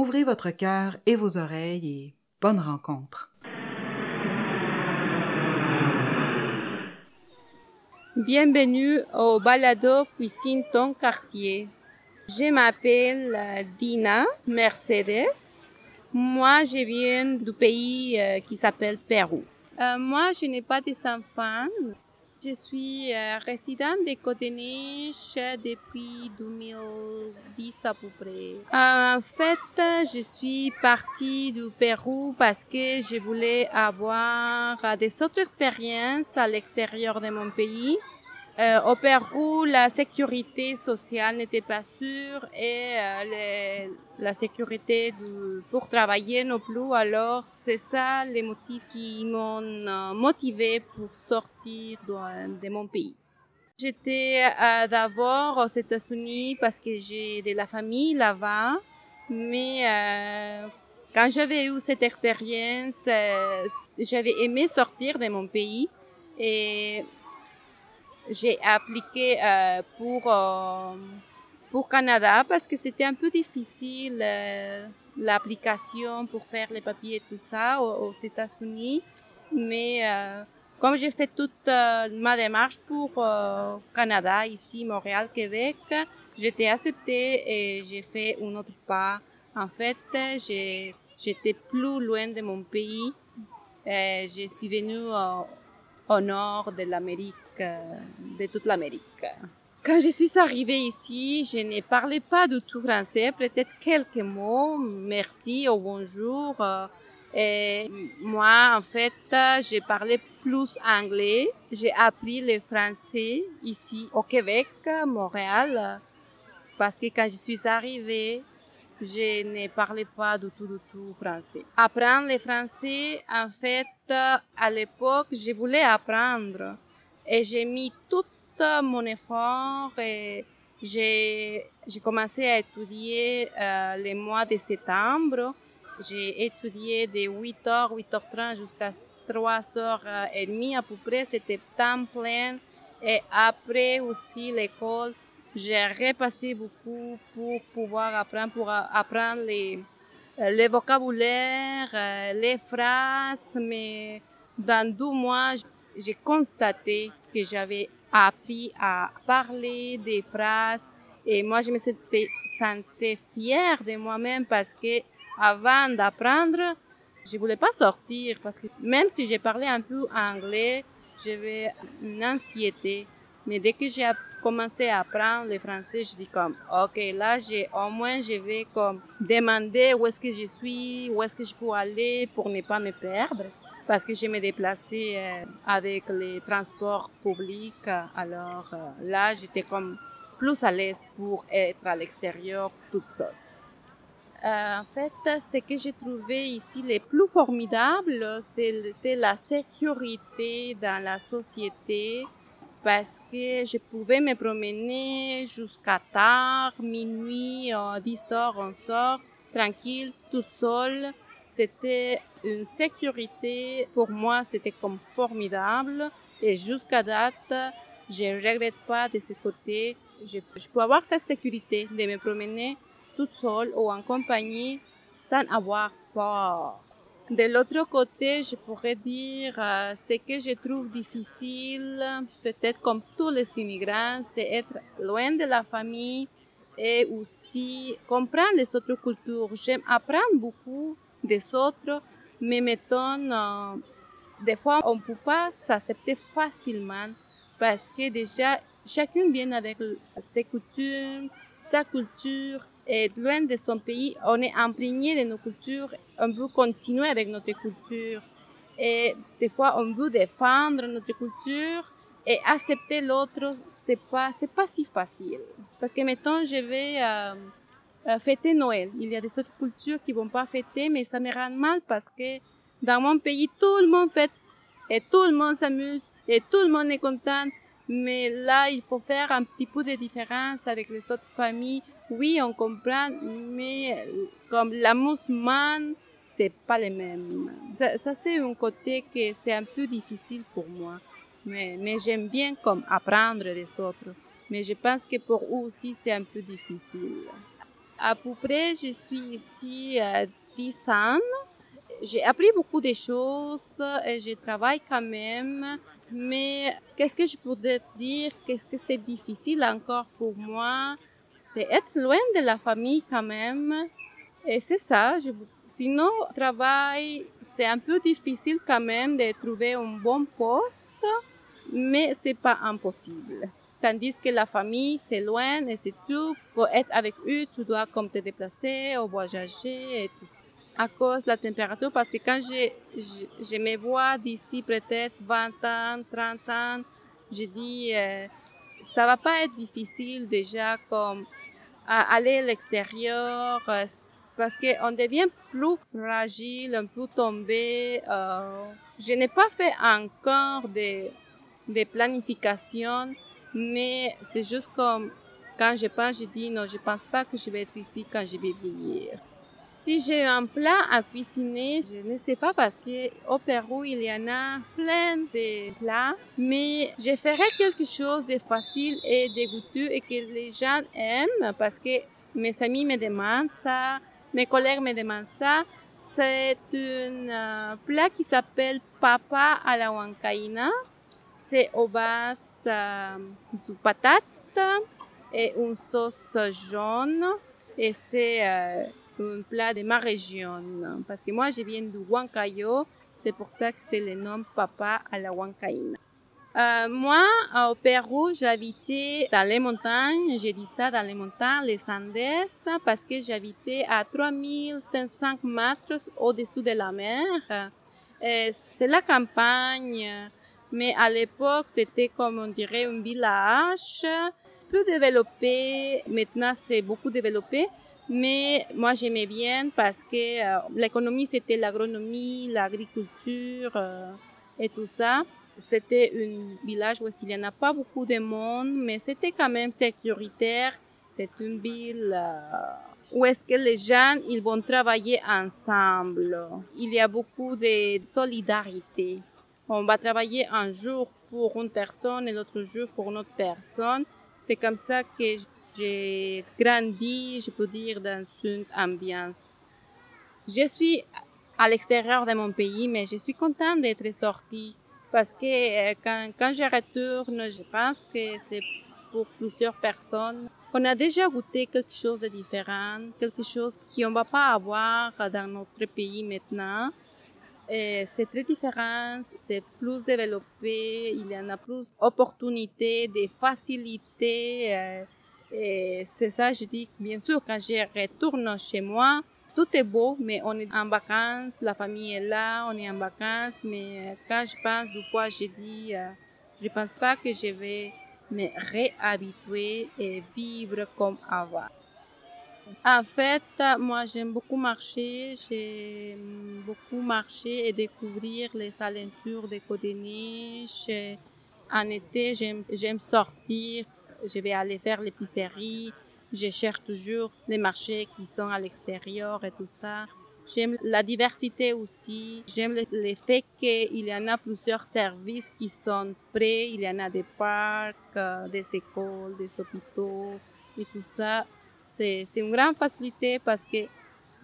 Ouvrez votre cœur et vos oreilles et bonne rencontre. Bienvenue au balado Cuisine ton quartier. Je m'appelle euh, Dina Mercedes. Moi, je viens du pays euh, qui s'appelle Pérou. Euh, moi, je n'ai pas des enfants. Je suis euh, résidente de Cotenich depuis 2010 à peu près. En fait, je suis partie du Pérou parce que je voulais avoir euh, des autres expériences à l'extérieur de mon pays. Euh, au Pérou, la sécurité sociale n'était pas sûre et euh, la sécurité du- pour travailler non plus. Alors, c'est ça les motifs qui m'ont euh, motivé pour sortir de, de mon pays. J'étais euh, d'abord aux États-Unis parce que j'ai de la famille là-bas, mais euh, quand j'avais eu cette expérience, euh, j'avais aimé sortir de mon pays et j'ai appliqué euh, pour euh, pour Canada parce que c'était un peu difficile euh, l'application pour faire les papiers et tout ça aux, aux États-Unis. Mais euh, comme j'ai fait toute euh, ma démarche pour euh, Canada, ici, Montréal, Québec, j'étais acceptée et j'ai fait un autre pas. En fait, j'étais plus loin de mon pays. Je suis venue au nord de l'Amérique, de toute l'Amérique. Quand je suis arrivée ici, je ne parlais pas du tout français, peut-être quelques mots, merci ou bonjour. euh, Et moi, en fait, j'ai parlé plus anglais. J'ai appris le français ici au Québec, Montréal, parce que quand je suis arrivée, je ne parlais pas du tout, du tout français. Apprendre le français, en fait, euh, à l'époque, je voulais apprendre. Et j'ai mis tout euh, mon effort et j'ai, commencé à étudier euh, les mois de septembre. J'ai étudié de 8h, 8h30 jusqu'à 3h30 à peu près. C'était temps plein. Et après aussi l'école, j'ai repassé beaucoup pour pouvoir apprendre, pour apprendre les, euh, les vocabulaires, euh, les phrases, mais dans deux mois, j'ai constaté que j'avais appris à parler des phrases et moi, je me sentais, sentais fière de moi-même parce que avant d'apprendre, je voulais pas sortir parce que même si j'ai parlé un peu anglais, j'avais une anxiété. Mais dès que j'ai app- commencé à apprendre le français, je dis comme, ok, là, j'ai, au moins, je vais comme demander où est-ce que je suis, où est-ce que je peux aller pour ne pas me perdre. Parce que je me déplaçais euh, avec les transports publics. Alors euh, là, j'étais comme plus à l'aise pour être à l'extérieur toute seule. Euh, en fait, ce que j'ai trouvé ici le plus formidable, c'était la sécurité dans la société parce que je pouvais me promener jusqu'à tard, minuit, euh, 10 heures, 11 heures, tranquille, toute seule. C'était une sécurité, pour moi, c'était comme formidable. Et jusqu'à date, je regrette pas de ce côté. Je, je peux avoir cette sécurité de me promener toute seule ou en compagnie sans avoir peur. De l'autre côté, je pourrais dire euh, ce que je trouve difficile, peut-être comme tous les immigrants, c'est être loin de la famille et aussi comprendre les autres cultures. J'aime apprendre beaucoup des autres, mais mettons, euh, des fois, on ne peut pas s'accepter facilement parce que déjà, chacune vient avec ses coutumes, sa culture, et loin de son pays, on est imprégné de nos cultures, on veut continuer avec notre culture. Et des fois, on veut défendre notre culture et accepter l'autre, c'est pas, c'est pas si facile. Parce que, mettons, je vais euh, euh, fêter Noël. Il y a des autres cultures qui vont pas fêter, mais ça me rend mal parce que dans mon pays, tout le monde fête et tout le monde s'amuse et tout le monde est content. Mais là, il faut faire un petit peu de différence avec les autres familles. Oui, on comprend, mais comme la musulmane, c'est pas les mêmes. Ça, ça c'est un côté que c'est un peu difficile pour moi. Mais, mais j'aime bien comme apprendre des autres. Mais je pense que pour eux aussi, c'est un peu difficile. À peu près, je suis ici à 10 ans. J'ai appris beaucoup de choses et je travaille quand même. Mais qu'est-ce que je pourrais dire? Qu'est-ce que c'est difficile encore pour moi? C'est être loin de la famille quand même. Et c'est ça. Sinon, travail, c'est un peu difficile quand même de trouver un bon poste, mais c'est pas impossible. Tandis que la famille, c'est loin et c'est tout. Pour être avec eux, tu dois comme te déplacer voyager et tout. À cause de la température, parce que quand je, je, je me vois d'ici peut-être 20 ans, 30 ans, je dis, euh, ça va pas être difficile déjà comme à aller à l'extérieur, euh, parce qu'on devient plus fragile, un peu tombé. Euh, je n'ai pas fait encore de, de planification mais c'est juste comme quand je pense, je dis non, je pense pas que je vais être ici quand je vais vieillir. Si j'ai un plat à cuisiner, je ne sais pas parce que au Pérou, il y en a plein de plats, mais je ferai quelque chose de facile et de goûteux et que les gens aiment parce que mes amis me demandent ça, mes collègues me demandent ça. C'est un plat qui s'appelle papa à la huancaïna c'est au base euh, de patates et une sauce jaune. Et c'est euh, un plat de ma région. Parce que moi, je viens du Huancayo. C'est pour ça que c'est le nom Papa à la Huancaïna. Euh, moi, au Pérou, j'habitais dans les montagnes. J'ai dit ça dans les montagnes, les Andes, parce que j'habitais à 3500 mètres au-dessous de la mer. C'est la campagne mais à l'époque, c'était comme on dirait un village peu développé. Maintenant, c'est beaucoup développé. Mais moi, j'aimais bien parce que euh, l'économie, c'était l'agronomie, l'agriculture euh, et tout ça. C'était un village où il n'y en a pas beaucoup de monde, mais c'était quand même sécuritaire. C'est une ville euh, où est-ce que les gens, ils vont travailler ensemble. Il y a beaucoup de solidarité on va travailler un jour pour une personne et l'autre jour pour une autre personne. C'est comme ça que j'ai grandi, je peux dire, dans une ambiance. Je suis à l'extérieur de mon pays, mais je suis contente d'être sortie parce que euh, quand, quand je retourne, je pense que c'est pour plusieurs personnes. On a déjà goûté quelque chose de différent, quelque chose qu'on va pas avoir dans notre pays maintenant. Euh, c'est très différent, c'est plus développé, il y en a plus d'opportunités, de facilités. Euh, et c'est ça, je dis, bien sûr, quand je retourne chez moi, tout est beau, mais on est en vacances, la famille est là, on est en vacances, mais quand je pense, des fois, je dis, euh, je pense pas que je vais me réhabituer et vivre comme avant. En fait, moi, j'aime beaucoup marcher. J'aime beaucoup marcher et découvrir les alentours des de En été, j'aime sortir. Je vais aller faire l'épicerie. Je cherche toujours les marchés qui sont à l'extérieur et tout ça. J'aime la diversité aussi. J'aime le, fait qu'il y en a plusieurs services qui sont prêts. Il y en a des parcs, euh, des écoles, des hôpitaux et tout ça c'est une grande facilité parce que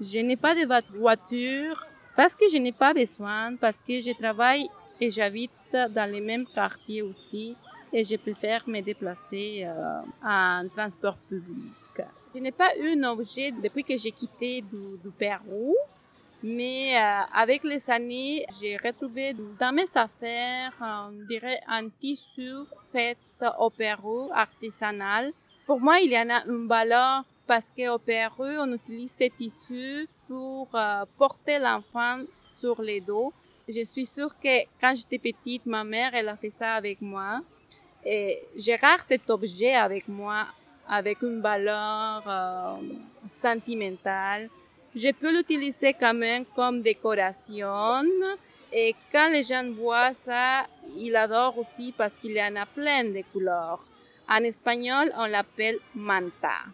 je n'ai pas de voiture, parce que je n'ai pas besoin, parce que je travaille et j'habite dans les mêmes quartiers aussi et je préfère me déplacer euh, en transport public. Je n'ai pas eu un objet depuis que j'ai quitté du, Pérou, mais euh, avec les années, j'ai retrouvé dans mes affaires, on dirait un tissu fait au Pérou, artisanal. Pour moi, il y en a une valeur parce qu'au Pérou, on utilise ces tissus pour euh, porter l'enfant sur les dos. Je suis sûre que quand j'étais petite, ma mère, elle a fait ça avec moi. Et j'ai rare cet objet avec moi avec une valeur euh, sentimentale. Je peux l'utiliser quand même comme décoration. Et quand les gens voient ça, ils adorent aussi parce qu'il y en a plein de couleurs. En espagnol, on l'appelle manta.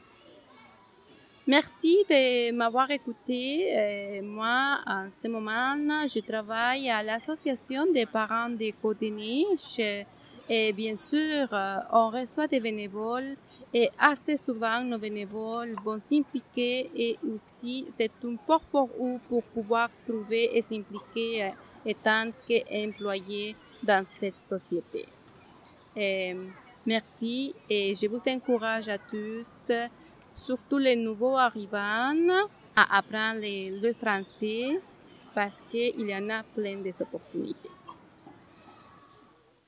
Merci de m'avoir écouté. Moi, en ce moment, je travaille à l'association des parents de Côte-des-Niches. Et bien sûr, euh, on reçoit des bénévoles et assez souvent nos bénévoles vont s'impliquer et aussi c'est un port pour eux pour pouvoir trouver et s'impliquer euh, étant qu'employés dans cette société. merci et je vous encourage à tous surtout les nouveaux arrivants, à apprendre le, français parce qu'il y en a plein d'opportunités.